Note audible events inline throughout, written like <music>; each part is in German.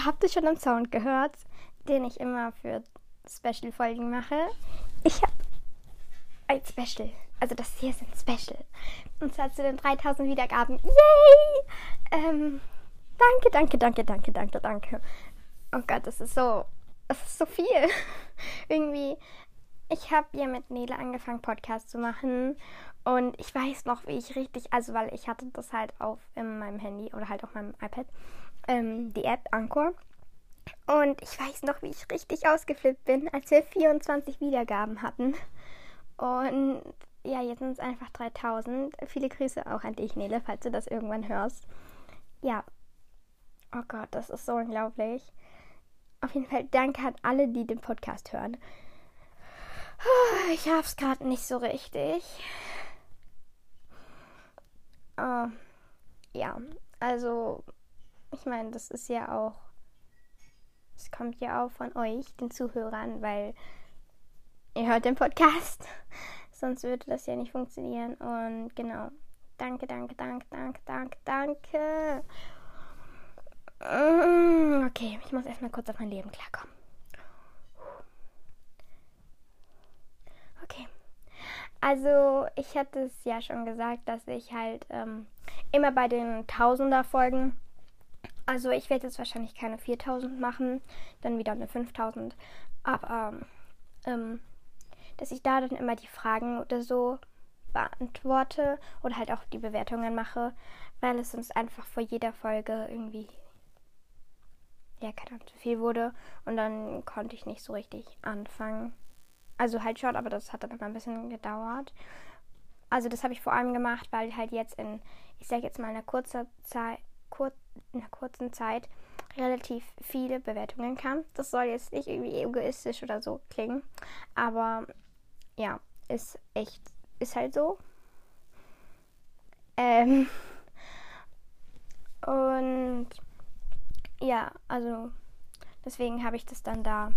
ihr habt es schon am Sound gehört, den ich immer für Special-Folgen mache. Ich habe ein Special. Also das hier ist ein Special. Und zwar zu den 3000 Wiedergaben. Yay! Ähm, danke, danke, danke, danke, danke, danke. Oh Gott, das ist so, das ist so viel. <laughs> Irgendwie, ich habe ja mit Nele angefangen, Podcast zu machen. Und ich weiß noch, wie ich richtig, also weil ich hatte das halt auf in meinem Handy oder halt auf meinem iPad, ähm, die App Anchor. Und ich weiß noch, wie ich richtig ausgeflippt bin, als wir 24 Wiedergaben hatten. Und ja, jetzt sind es einfach 3000. Viele Grüße auch an dich, Nele, falls du das irgendwann hörst. Ja. Oh Gott, das ist so unglaublich. Auf jeden Fall danke an alle, die den Podcast hören. Ich hab's gerade nicht so richtig. Uh, ja, also ich meine, das ist ja auch, es kommt ja auch von euch, den Zuhörern, weil ihr hört den Podcast. <laughs> Sonst würde das ja nicht funktionieren. Und genau. Danke, danke, danke, danke, danke, danke. Mm, okay, ich muss erstmal kurz auf mein Leben klarkommen. Okay. Also, ich hatte es ja schon gesagt, dass ich halt ähm, immer bei den Tausender-Folgen, also ich werde jetzt wahrscheinlich keine 4000 machen, dann wieder eine 5000, aber ähm, dass ich da dann immer die Fragen oder so beantworte oder halt auch die Bewertungen mache, weil es sonst einfach vor jeder Folge irgendwie ja, keine Ahnung, zu viel wurde und dann konnte ich nicht so richtig anfangen. Also halt schon, aber das hat dann immer ein bisschen gedauert. Also das habe ich vor allem gemacht, weil halt jetzt in, ich sage jetzt mal in einer kurzen Zeit, kur, in einer kurzen Zeit relativ viele Bewertungen kamen. Das soll jetzt nicht irgendwie egoistisch oder so klingen, aber ja, ist echt, ist halt so. Ähm, <laughs> und ja, also deswegen habe ich das dann da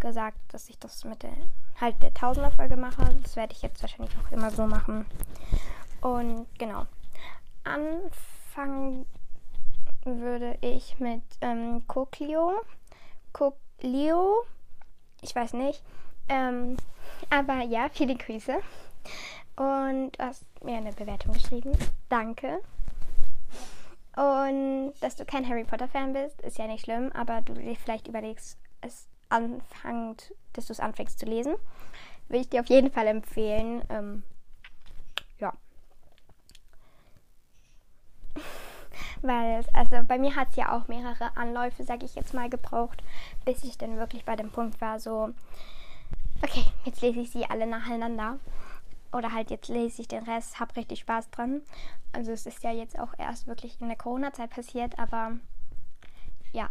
gesagt, dass ich das mit der halt der Tausender-Folge mache. Das werde ich jetzt wahrscheinlich auch immer so machen. Und genau. Anfangen würde ich mit ähm, Coklio. Coklio. Ich weiß nicht. Ähm, aber ja, viele Grüße. Und du hast mir eine Bewertung geschrieben. Danke. Und dass du kein Harry Potter-Fan bist, ist ja nicht schlimm, aber du dir vielleicht überlegst, es anfängt, dass du es anfängst zu lesen. Will ich dir auf jeden Fall empfehlen. Ähm, ja. Weil, also bei mir hat es ja auch mehrere Anläufe, sag ich jetzt mal, gebraucht, bis ich dann wirklich bei dem Punkt war, so, okay, jetzt lese ich sie alle nacheinander. Oder halt jetzt lese ich den Rest, hab richtig Spaß dran. Also es ist ja jetzt auch erst wirklich in der Corona-Zeit passiert, aber ja.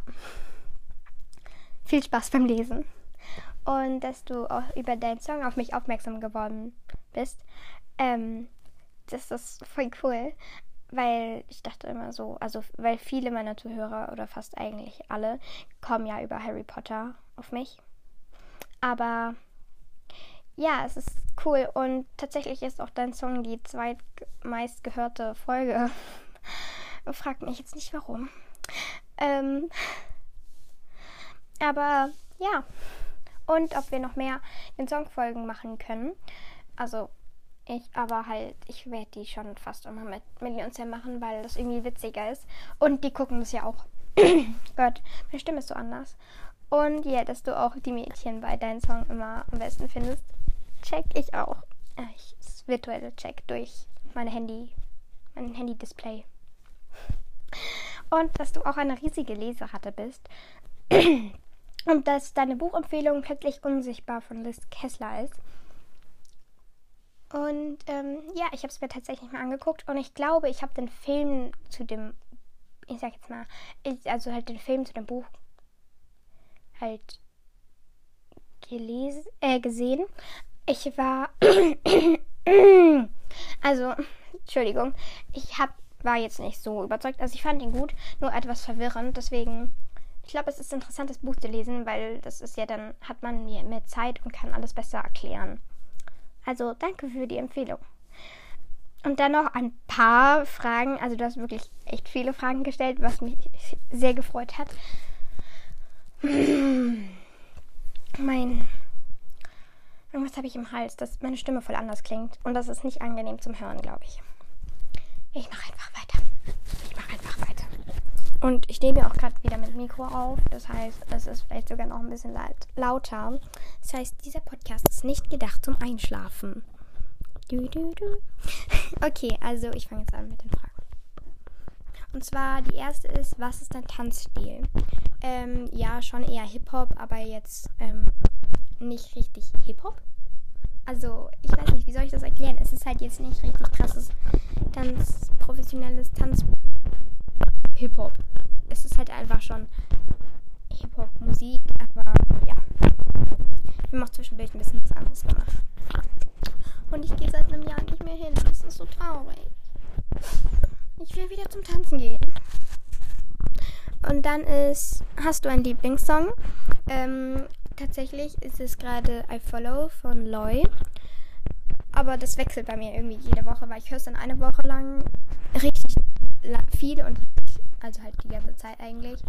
Viel Spaß beim Lesen. Und dass du auch über deinen Song auf mich aufmerksam geworden bist. Ähm, das ist voll cool. Weil ich dachte immer so, also weil viele meiner Zuhörer oder fast eigentlich alle kommen ja über Harry Potter auf mich. Aber ja, es ist cool und tatsächlich ist auch dein Song die zweitmeist gehörte Folge. <laughs> Fragt mich jetzt nicht warum. Ähm, aber ja. Und ob wir noch mehr in Songfolgen machen können. Also ich aber halt, ich werde die schon fast immer mit Millions machen, weil das irgendwie witziger ist. Und die gucken das ja auch. <clears throat> Gott, meine Stimme ist so anders. Und ja, dass du auch die Mädchen bei deinem Song immer am besten findest check ich auch. Äh, ich, das virtuelle Check durch meine Handy, mein Handy-Display. Und dass du auch eine riesige Leseratte bist. <clears throat> Und dass deine Buchempfehlung plötzlich unsichtbar von Liz Kessler ist. Und ähm, ja, ich habe es mir tatsächlich mal angeguckt und ich glaube, ich habe den Film zu dem, ich sag jetzt mal, also halt den Film zu dem Buch halt gelesen, äh, gesehen, ich war. <clears throat> also, Entschuldigung. Ich hab, war jetzt nicht so überzeugt. Also, ich fand ihn gut, nur etwas verwirrend. Deswegen. Ich glaube, es ist interessant, das Buch zu lesen, weil das ist ja dann, hat man mehr Zeit und kann alles besser erklären. Also, danke für die Empfehlung. Und dann noch ein paar Fragen. Also, du hast wirklich echt viele Fragen gestellt, was mich sehr gefreut hat. <clears throat> Mein. Irgendwas habe ich im Hals, dass meine Stimme voll anders klingt. Und das ist nicht angenehm zum Hören, glaube ich. Ich mache einfach weiter. Ich mache einfach weiter. Und ich nehme auch gerade wieder mit Mikro auf. Das heißt, es ist vielleicht sogar noch ein bisschen laut, lauter. Das heißt, dieser Podcast ist nicht gedacht zum Einschlafen. Du, du, du. <laughs> Okay, also ich fange jetzt an mit den Fragen. Und zwar die erste ist, was ist dein Tanzstil? Ähm, ja, schon eher Hip-Hop, aber jetzt ähm, nicht richtig Hip-Hop. Also, ich weiß nicht, wie soll ich das erklären? Es ist halt jetzt nicht richtig krasses Tanz, professionelles Tanz Hip-Hop. Es ist halt einfach schon Hip-Hop-Musik, aber ja. Ich habe auch zwischendurch ein bisschen was anderes gemacht. Und ich gehe seit einem Jahr nicht mehr hin. Das ist so traurig. Ich will wieder zum Tanzen gehen. Und dann ist, hast du einen Lieblingssong? Ähm, tatsächlich ist es gerade I Follow von Loy. Aber das wechselt bei mir irgendwie jede Woche, weil ich höre es dann eine Woche lang richtig viel und also halt die ganze Zeit eigentlich.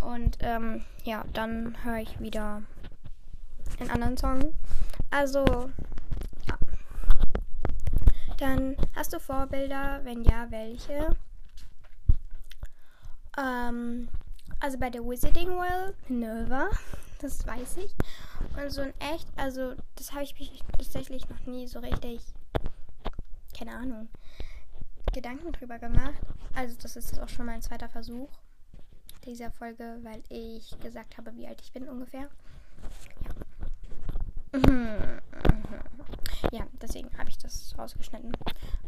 Und ähm, ja, dann höre ich wieder einen anderen Song. Also, ja. Dann hast du Vorbilder? Wenn ja, welche? Ähm, also bei der Wizarding World, Minerva, <laughs> das weiß ich. Und so in echt, also das habe ich mich tatsächlich noch nie so richtig, keine Ahnung, Gedanken drüber gemacht. Also das ist auch schon mein zweiter Versuch dieser Folge, weil ich gesagt habe, wie alt ich bin ungefähr. Ja. Ja, deswegen habe ich das rausgeschnitten.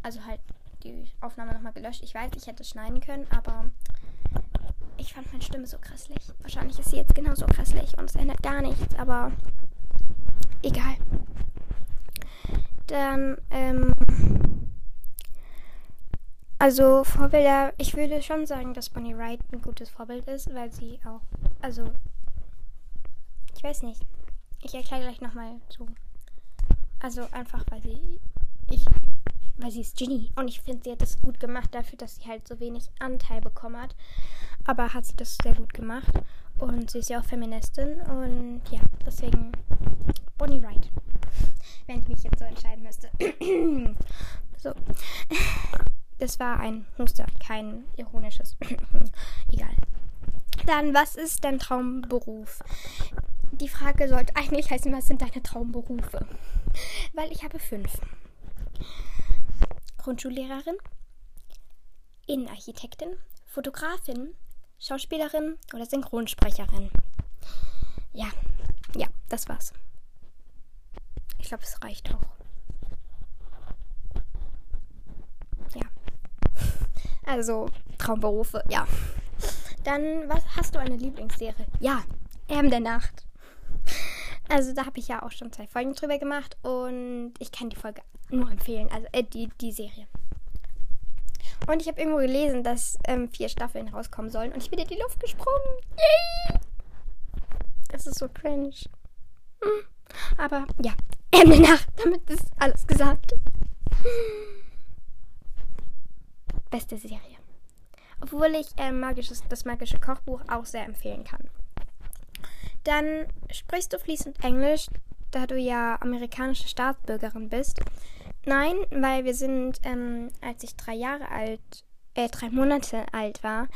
Also halt die Aufnahme nochmal gelöscht. Ich weiß, ich hätte es schneiden können, aber ich fand meine Stimme so krasslich. Wahrscheinlich ist sie jetzt genauso krasslich und es ändert gar nichts, aber egal. Dann, ähm, also Vorbilder, ich würde schon sagen, dass Bonnie Wright ein gutes Vorbild ist, weil sie auch, also, ich weiß nicht. Ich erkläre gleich nochmal so. Also einfach, weil sie, ich, weil sie ist Ginny und ich finde, sie hat das gut gemacht dafür, dass sie halt so wenig Anteil bekommen hat. Aber hat sie das sehr gut gemacht und sie ist ja auch Feministin und ja, deswegen Bonnie Wright, wenn ich mich jetzt so entscheiden müsste. <clears throat> so. Das war ein Huster, kein ironisches. <clears throat> Egal. Dann, was ist dein Traumberuf? Die Frage sollte eigentlich heißen, was sind deine Traumberufe? Weil ich habe fünf. Grundschullehrerin, Innenarchitektin, Fotografin, Schauspielerin oder Synchronsprecherin. Ja, ja, das war's. Ich glaube, es reicht auch. Also Traumberufe, ja. Dann, was hast du eine Lieblingsserie? Ja, Erben der Nacht. Also da habe ich ja auch schon zwei Folgen drüber gemacht und ich kann die Folge nur empfehlen, also äh, die, die Serie. Und ich habe irgendwo gelesen, dass ähm, vier Staffeln rauskommen sollen und ich bin in die Luft gesprungen. Yay! Das ist so cringe. Hm. Aber ja, Erben der Nacht, damit ist alles gesagt beste Serie. Obwohl ich äh, magisches, das magische Kochbuch auch sehr empfehlen kann. Dann sprichst du fließend Englisch, da du ja amerikanische Staatsbürgerin bist. Nein, weil wir sind, ähm, als ich drei Jahre alt, äh, drei Monate alt war,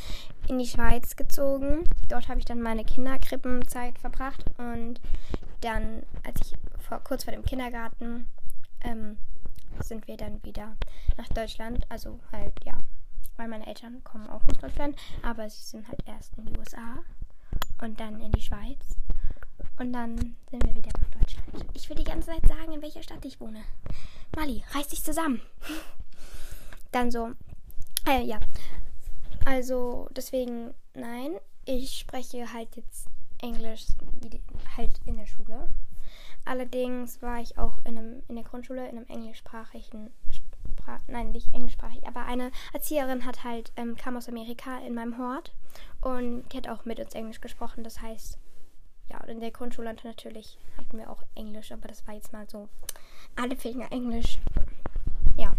in die Schweiz gezogen. Dort habe ich dann meine Kinderkrippenzeit verbracht und dann, als ich vor, kurz vor dem Kindergarten ähm, sind wir dann wieder nach Deutschland. Also halt, ja, weil meine Eltern kommen auch aus Deutschland, aber sie sind halt erst in die USA und dann in die Schweiz. Und dann sind wir wieder nach Deutschland. Ich will die ganze Zeit sagen, in welcher Stadt ich wohne. Mali, reiß dich zusammen. <laughs> Dann so, äh, ja. Also, deswegen, nein, ich spreche halt jetzt Englisch halt in der Schule. Allerdings war ich auch in, einem, in der Grundschule in einem englischsprachigen, Sprach, nein, nicht englischsprachig, aber eine Erzieherin hat halt, ähm, kam aus Amerika in meinem Hort und die hat auch mit uns Englisch gesprochen. Das heißt, ja, in der Grundschule natürlich hatten wir auch Englisch, aber das war jetzt mal so alle Finger Englisch. Ja.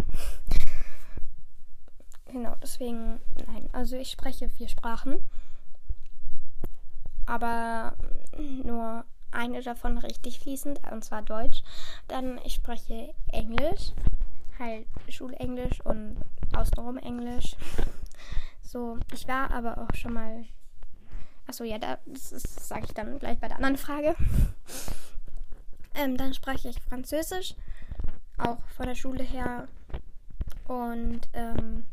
Genau, deswegen, nein, also ich spreche vier Sprachen. aber nur eine davon richtig fließend, und zwar Deutsch. Dann ich spreche Englisch, halt Schulenglisch und außenrum Englisch. So, ich war aber auch schon mal. Achso, ja, das, das sage ich dann gleich bei der anderen Frage. <laughs> Ähm, dann spreche ich Französisch, auch von der Schule her. Und ähm,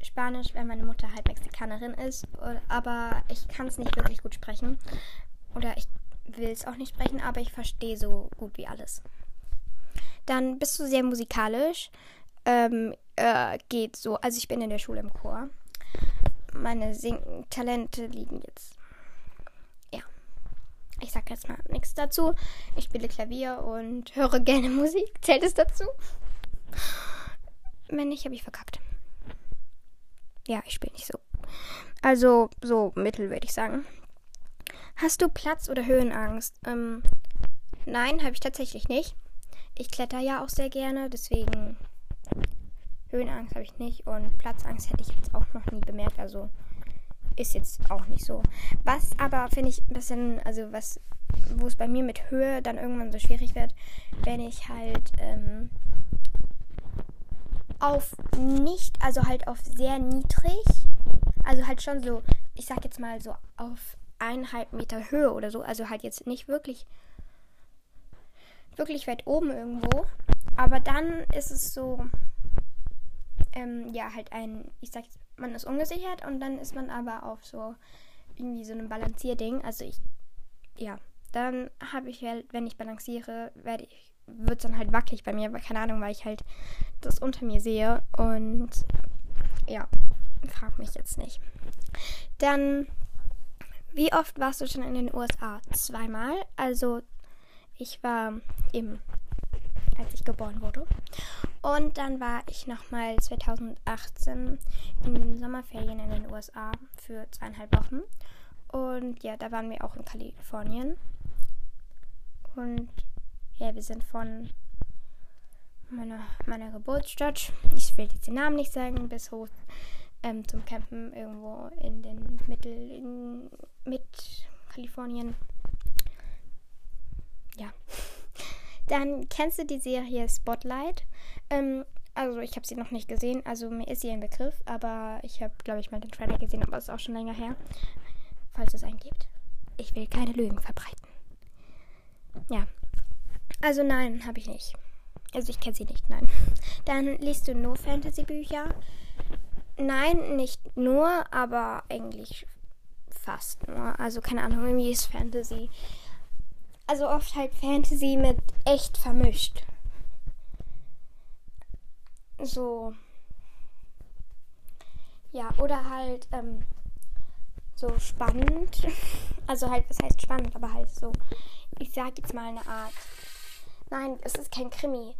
Spanisch, weil meine Mutter halt Mexikanerin ist. Aber ich kann es nicht wirklich gut sprechen. Oder ich will es auch nicht sprechen, aber ich verstehe so gut wie alles. Dann bist du sehr musikalisch. Ähm, äh, geht so. Also ich bin in der Schule im Chor. Meine Sing-Talente liegen jetzt. Ja. Ich sag jetzt mal nichts dazu. Ich spiele Klavier und höre gerne <laughs> Musik. Zählt es dazu? Wenn nicht, habe ich verkackt. Ja, ich spiele nicht so. Also so mittel, würde ich sagen. Hast du Platz- oder Höhenangst? Ähm, nein, habe ich tatsächlich nicht. Ich kletter ja auch sehr gerne, deswegen Höhenangst habe ich nicht und Platzangst hätte ich jetzt auch noch nie bemerkt. Also ist jetzt auch nicht so. Was aber finde ich ein bisschen, also was, wo es bei mir mit Höhe dann irgendwann so schwierig wird, wenn ich halt ähm, auf nicht, also halt auf sehr niedrig, also halt schon so, ich sag jetzt mal so auf eineinhalb Meter Höhe oder so, also halt jetzt nicht wirklich, wirklich weit oben irgendwo, aber dann ist es so, ähm, ja, halt ein, ich sag man ist ungesichert und dann ist man aber auf so irgendwie so einem Balancierding, also ich, ja, dann habe ich halt, wenn ich balanciere, werde ich wird es dann halt wackelig bei mir, aber keine Ahnung, weil ich halt das unter mir sehe und ja, frag mich jetzt nicht. Dann, wie oft warst du schon in den USA? Zweimal. Also, ich war eben, als ich geboren wurde. Und dann war ich nochmal 2018 in den Sommerferien in den USA für zweieinhalb Wochen. Und ja, da waren wir auch in Kalifornien. Und ja, wir sind von meiner, meiner Geburtsstadt, ich will jetzt den Namen nicht sagen, bis hoch ähm, zum Campen irgendwo in den Mittel, in, mit Kalifornien. Ja. <laughs> Dann kennst du die Serie Spotlight. Ähm, also ich habe sie noch nicht gesehen, also mir ist sie ein Begriff, aber ich habe, glaube ich, mal den Trailer gesehen, aber es ist auch schon länger her. Falls es einen gibt. Ich will keine Lügen verbreiten. Ja, also nein, habe ich nicht. Also ich kenne sie nicht, nein. Dann liest du nur Fantasy-Bücher. Nein, nicht nur, aber eigentlich fast nur. Also keine Ahnung, irgendwie ist Fantasy. Also oft halt Fantasy mit echt vermischt. So. Ja, oder halt ähm, so spannend. <laughs> Also halt, was heißt spannend, aber halt so, ich sag jetzt mal eine Art Nein, es ist kein Krimi.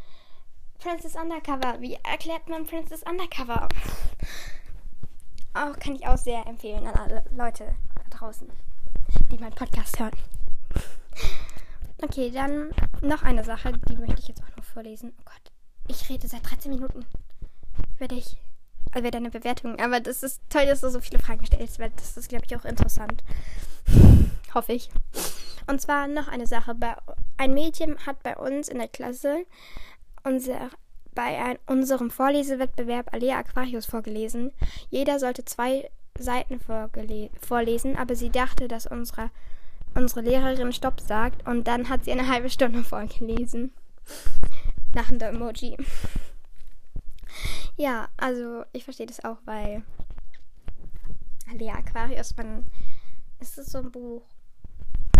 Princess Undercover. Wie erklärt man Princess Undercover? Auch kann ich auch sehr empfehlen an alle Leute da draußen, die meinen Podcast hören. Okay, dann noch eine Sache, die möchte ich jetzt auch noch vorlesen. Oh Gott, ich rede seit 13 Minuten über dich, über deine Bewertung. Aber das ist toll, dass du so viele Fragen stellst, weil das ist, glaube ich, auch interessant. Hoffe ich. Und zwar noch eine Sache. Ein Mädchen hat bei uns in der Klasse unser, bei ein, unserem Vorlesewettbewerb Alea Aquarius vorgelesen. Jeder sollte zwei Seiten vorlesen, aber sie dachte, dass unsere, unsere Lehrerin Stopp sagt und dann hat sie eine halbe Stunde <laughs> vorgelesen. Lachender Emoji. Ja, also ich verstehe das auch, weil Alea Aquarius, man, ist es so ein Buch,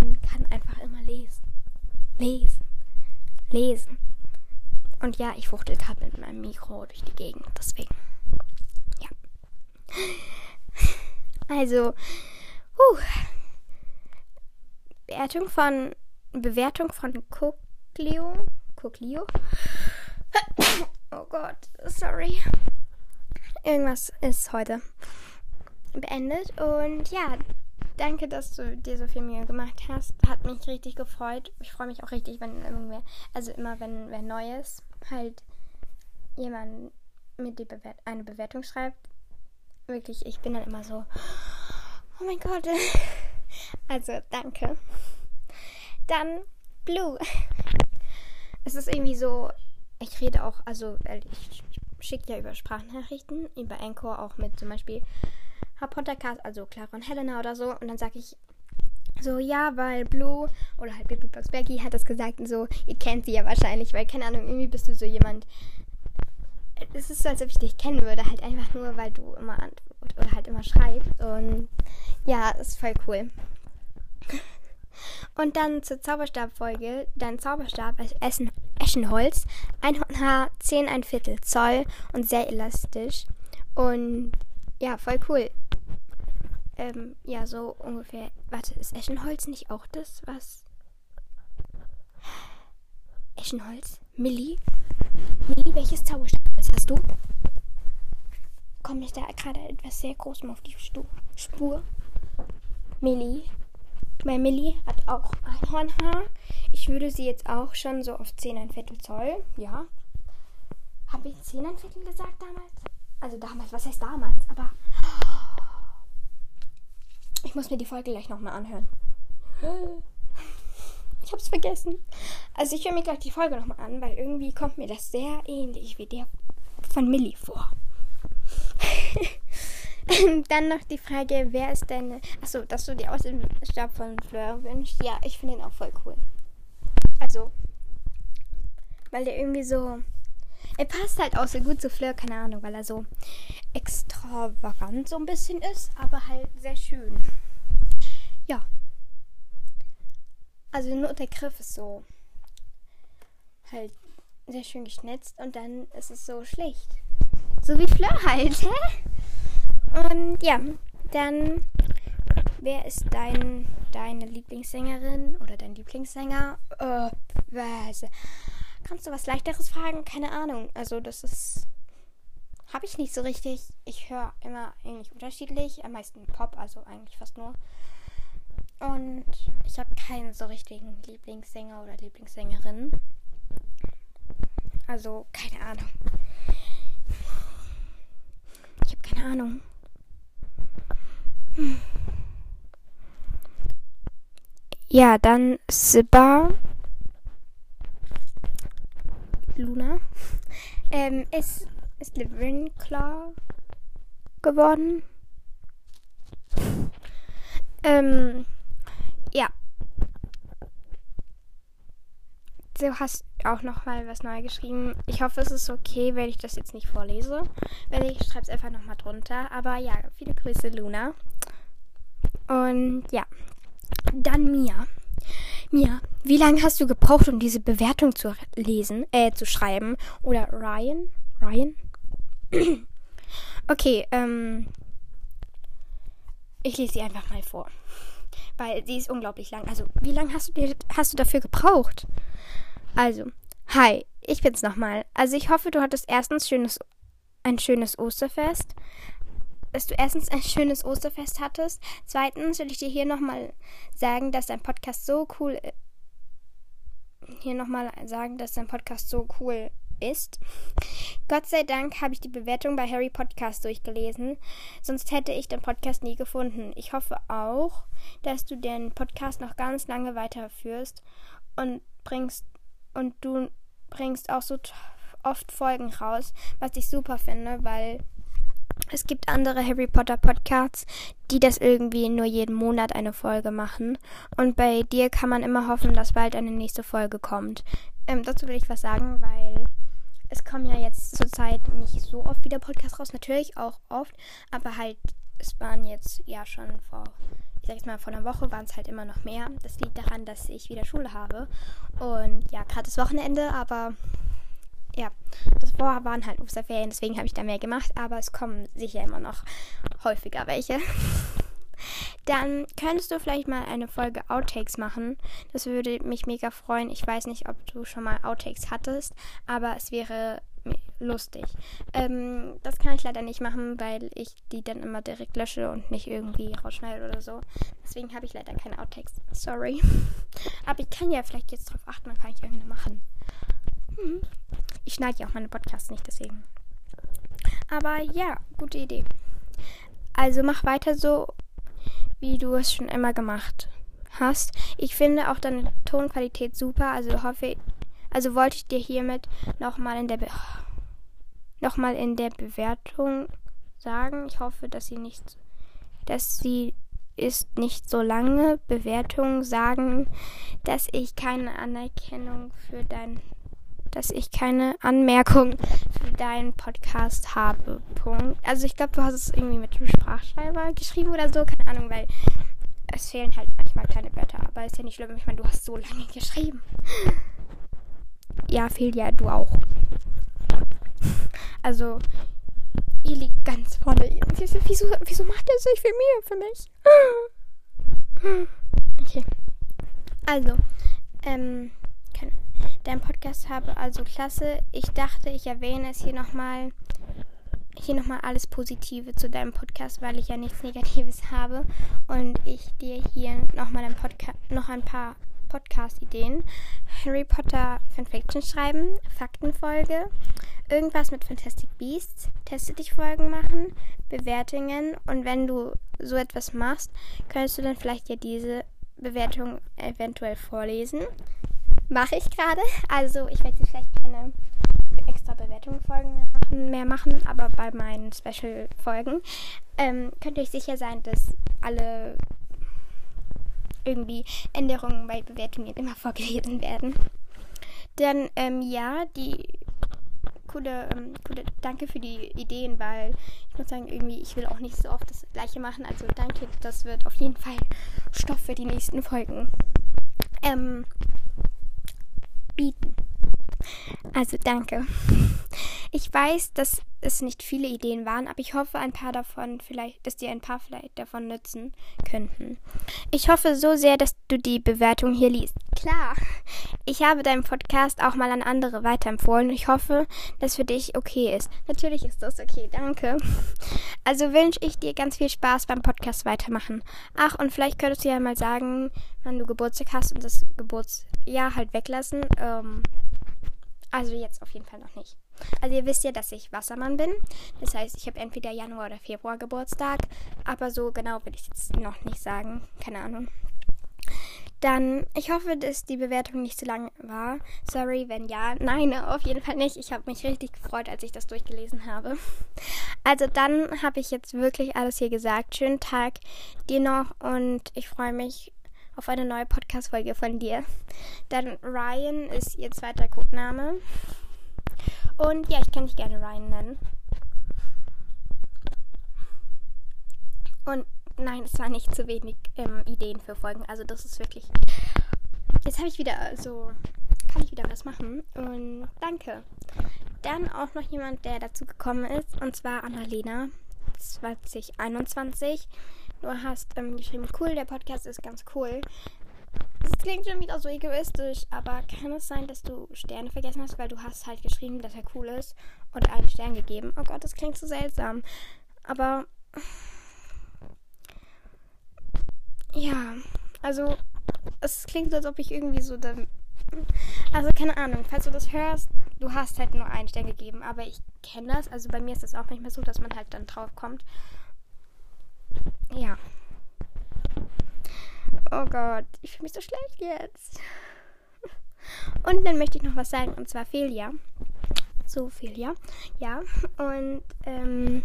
man kann einfach immer lesen. Lesen. Lesen. Und ja, ich fuchtel gerade mit meinem Mikro durch die Gegend. Deswegen. Ja. Also. Uh, Bewertung von. Bewertung von Cooklio. Cooklio. Oh Gott, sorry. Irgendwas ist heute beendet. Und ja, Danke, dass du dir so viel Mühe gemacht hast. Hat mich richtig gefreut. Ich freue mich auch richtig, wenn irgendwer, also immer wenn wer Neues halt jemand mit die Bewert eine Bewertung schreibt. Wirklich, ich bin dann immer so, oh mein Gott, <laughs> Also, danke. Dann Blue. Es ist irgendwie so, ich rede auch, also ich schicke ja über Sprachnachrichten, über Anchor auch mit zum Beispiel Harry Potter Cast, also Clara und Helena oder so. Und dann sage ich so, ja, weil Blue oder halt Bibi Box Becky hat das gesagt und so, ihr kennt sie ja wahrscheinlich, weil keine Ahnung, irgendwie bist du so jemand. Es ist so, als ob ich dich kennen würde, halt einfach nur, weil du immer antwortest oder halt immer schreibst. Und ja, ist voll cool. <laughs> Und dann zur Zauberstabfolge. Dein Zauberstab ist Essen, Eschenholz, 1 Haar, 10 ein Viertel Zoll und sehr elastisch. Und ja, voll cool. Ähm, ja, so ungefähr. Warte, ist Eschenholz nicht auch das, was. Eschenholz? Millie? Millie, welches Zauberstabholz hast du? Komme ich da gerade etwas sehr Großem auf die Stu Spur? Millie? Weil Millie hat auch Einhornhaar. Ich würde sie jetzt auch schon so auf 10 ein Viertel Zoll. Ja. Habe ich 10 ein Viertel gesagt damals? Also damals, was heißt damals? Aber. Ich muss mir die Folge gleich nochmal anhören. <laughs> Ich hab's vergessen. Also ich höre mir gleich die Folge nochmal an, weil irgendwie kommt mir das sehr ähnlich wie der von Millie vor. <laughs> Dann noch die Frage, wer ist deine. Achso, dass du dir aus dem Stab von Fleur wünschst. Ja, ich finde ihn auch voll cool. Also, weil der irgendwie so. Er passt halt auch so gut zu Fleur, keine Ahnung, weil er so extravagant so ein bisschen ist, aber halt sehr schön. Ja. Also nur der Griff ist so halt sehr schön geschnitzt und dann ist es so schlicht. So wie Fleur halt, hä? Und ja, dann, wer ist dein, deine Lieblingssängerin oder dein Lieblingssänger? Äh, was? Kannst du was leichteres fragen? Keine Ahnung. Also das ist, habe ich nicht so richtig. Ich höre immer eigentlich unterschiedlich. Am meisten Pop, also eigentlich fast nur. Und ich habe keinen so richtigen Lieblingssänger oder Lieblingssängerin. Also keine Ahnung. Ich habe keine Ahnung. Ja, dann Siba. Luna. Ähm, ist, ist Ravenclaw geworden. Ähm, ja. Du hast auch noch mal was neu geschrieben. Ich hoffe, es ist okay, wenn ich das jetzt nicht vorlese. Wenn ich schreibe es einfach noch mal drunter. Aber ja, viele Grüße, Luna. Und ja, dann Mia. Mia, wie lange hast du gebraucht, um diese Bewertung zu lesen, äh, zu schreiben? Oder Ryan? Ryan? <clears throat> okay, ähm, ich lese sie einfach mal vor. Weil sie ist unglaublich lang. Also, wie lange hast du, dir, hast du dafür gebraucht? Also, hi, ich bin's nochmal. Also, ich hoffe, du hattest erstens schönes, ein schönes Osterfest dass du erstens ein schönes Osterfest hattest. Zweitens will ich dir hier nochmal sagen, dass dein Podcast so cool hier nochmal sagen, dass dein Podcast so cool ist. Gott sei Dank habe ich die Bewertung bei Harry Podcast durchgelesen, sonst hätte ich den Podcast nie gefunden. Ich hoffe auch, dass du den Podcast noch ganz lange weiterführst und bringst und du bringst auch so oft Folgen raus, was ich super finde, weil es gibt andere Harry Potter Podcasts, die das irgendwie nur jeden Monat eine Folge machen. Und bei dir kann man immer hoffen, dass bald eine nächste Folge kommt. Ähm, dazu will ich was sagen, weil es kommen ja jetzt zurzeit nicht so oft wieder Podcasts raus. Natürlich auch oft, aber halt, es waren jetzt ja schon vor, ich sag jetzt mal, vor einer Woche waren es halt immer noch mehr. Das liegt daran, dass ich wieder Schule habe. Und ja, gerade das Wochenende, aber ja, das waren halt Osterferien, deswegen habe ich da mehr gemacht, aber es kommen sicher immer noch häufiger welche. <laughs> Dann könntest du vielleicht mal eine Folge Outtakes machen. Das würde mich mega freuen. Ich weiß nicht, ob du schon mal Outtakes hattest, aber es wäre lustig. Ähm, das kann ich leider nicht machen, weil ich die dann immer direkt lösche und nicht irgendwie rausschneide oder so. Deswegen habe ich leider keine Outtakes. Sorry. <laughs> aber ich kann ja vielleicht jetzt drauf achten, dann kann ich irgendeine machen. Ich schneide ja auch meine Podcasts nicht, deswegen. Aber ja, gute Idee. Also mach weiter so. wie du es schon immer gemacht hast. Ich finde auch deine Tonqualität super, also hoffe, also wollte ich dir hiermit nochmal in der Be nochmal in der Bewertung sagen. Ich hoffe, dass sie nicht, dass sie ist nicht so lange Bewertung sagen, dass ich keine Anerkennung für dein, dass ich keine Anmerkung für deinen Podcast habe. Punkt. Also ich glaube, du hast es irgendwie mit dem Sprachschreiber geschrieben oder so, keine Ahnung, weil es fehlen halt manchmal kleine Wörter, aber ist ja nicht schlimm. Ich meine, du hast so lange geschrieben. Ja, fehlt ja du auch. Also, ihr liegt ganz vorne. Wieso, wieso, macht er sich viel Mühe für mich? Okay. Also, ähm, dein Podcast habe also klasse. Ich dachte, ich erwähne es hier nochmal. Hier nochmal alles Positive zu deinem Podcast, weil ich ja nichts Negatives habe. Und ich dir hier nochmal ein noch ein paar Podcast-Ideen. Harry Potter Fanfiction schreiben, Faktenfolge, irgendwas mit Fantastic Beasts, Teste dich Folgen machen, Bewertungen und wenn du so etwas machst, könntest du dann vielleicht ja diese Bewertung eventuell vorlesen. Mache ich gerade. Also ich werde jetzt vielleicht keine extra Bewertungsfolgen mehr machen, aber bei meinen Special-Folgen ähm, könnt ihr euch sicher sein, dass alle irgendwie Änderungen bei Bewertungen immer <laughs> vorgelesen werden. Dann, ähm, ja, die coole, ähm, coole, danke für die Ideen, weil ich muss sagen, irgendwie, ich will auch nicht so oft das gleiche machen. Also danke, das wird auf jeden Fall Stoff für die nächsten Folgen ähm, bieten. Also danke. Ich weiß, dass es nicht viele Ideen waren, aber ich hoffe, ein paar davon vielleicht, dass dir ein paar vielleicht davon nützen könnten. Ich hoffe so sehr, dass du die Bewertung hier liest. Klar, ich habe deinen Podcast auch mal an andere weiterempfohlen. Ich hoffe, dass für dich okay ist. Natürlich ist das okay, danke. Also wünsche ich dir ganz viel Spaß beim Podcast weitermachen. Ach, und vielleicht könntest du ja mal sagen, wann du Geburtstag hast und das Geburtsjahr halt weglassen. Ähm, also jetzt auf jeden Fall noch nicht. Also ihr wisst ja, dass ich Wassermann bin. Das heißt, ich habe entweder Januar oder Februar Geburtstag. Aber so genau will ich jetzt noch nicht sagen. Keine Ahnung. Dann, ich hoffe, dass die Bewertung nicht zu lang war. Sorry, wenn ja. Nein, auf jeden Fall nicht. Ich habe mich richtig gefreut, als ich das durchgelesen habe. Also dann habe ich jetzt wirklich alles hier gesagt. Schönen Tag dir noch und ich freue mich auf eine neue Podcast-Folge von dir. Dann Ryan ist ihr zweiter Codename. Und ja, ich kann dich gerne Ryan nennen. Und nein, es war nicht zu wenig ähm, Ideen für Folgen. Also das ist wirklich. Jetzt habe ich wieder so. Kann ich wieder was machen. Und danke. Dann auch noch jemand, der dazu gekommen ist. Und zwar Annalena. 2021. Du hast ähm, geschrieben, cool, der Podcast ist ganz cool. Das klingt schon wieder so egoistisch, aber kann es sein, dass du Sterne vergessen hast, weil du hast halt geschrieben, dass er cool ist und einen Stern gegeben. Oh Gott, das klingt so seltsam. Aber ja, also es klingt so, als ob ich irgendwie so dann also keine Ahnung, falls du das hörst, du hast halt nur einen Stern gegeben, aber ich kenne das. Also bei mir ist das auch manchmal so, dass man halt dann drauf kommt. Ja. Oh Gott, ich fühle mich so schlecht jetzt. Und dann möchte ich noch was sagen, und zwar Felia. So, Felia. Ja. Und, ähm,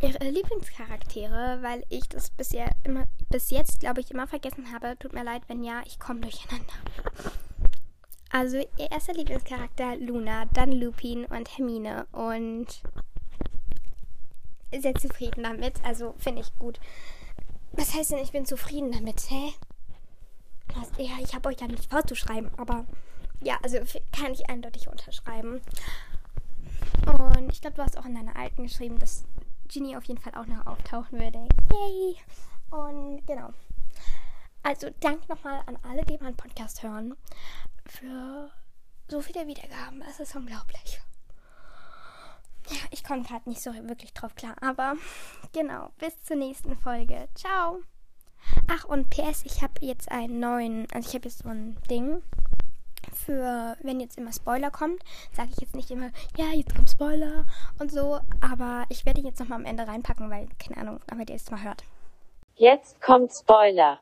ihre Lieblingscharaktere, weil ich das bisher immer, bis jetzt, glaube ich, immer vergessen habe. Tut mir leid, wenn ja, ich komme durcheinander. Also ihr erster Lieblingscharakter Luna, dann Lupin und Hermine und sehr zufrieden damit. Also finde ich gut. Was heißt denn, ich bin zufrieden damit, hä? Was, ja, ich habe euch ja nichts vorzuschreiben, aber ja, also kann ich eindeutig unterschreiben. Und ich glaube, du hast auch in deiner alten geschrieben, dass Ginny auf jeden Fall auch noch auftauchen würde. Yay! Und genau. Also danke nochmal an alle, die meinen Podcast hören, für so viele Wiedergaben. Es ist unglaublich. Ja, ich komme gerade nicht so wirklich drauf klar. Aber genau, bis zur nächsten Folge. Ciao. Ach, und PS, ich habe jetzt einen neuen, also ich habe jetzt so ein Ding. für, wenn jetzt immer Spoiler kommt, sage ich jetzt nicht immer, ja, jetzt kommt Spoiler und so, aber ich werde ihn jetzt nochmal am Ende reinpacken, weil, keine Ahnung, damit ihr es mal hört. Jetzt kommt Spoiler.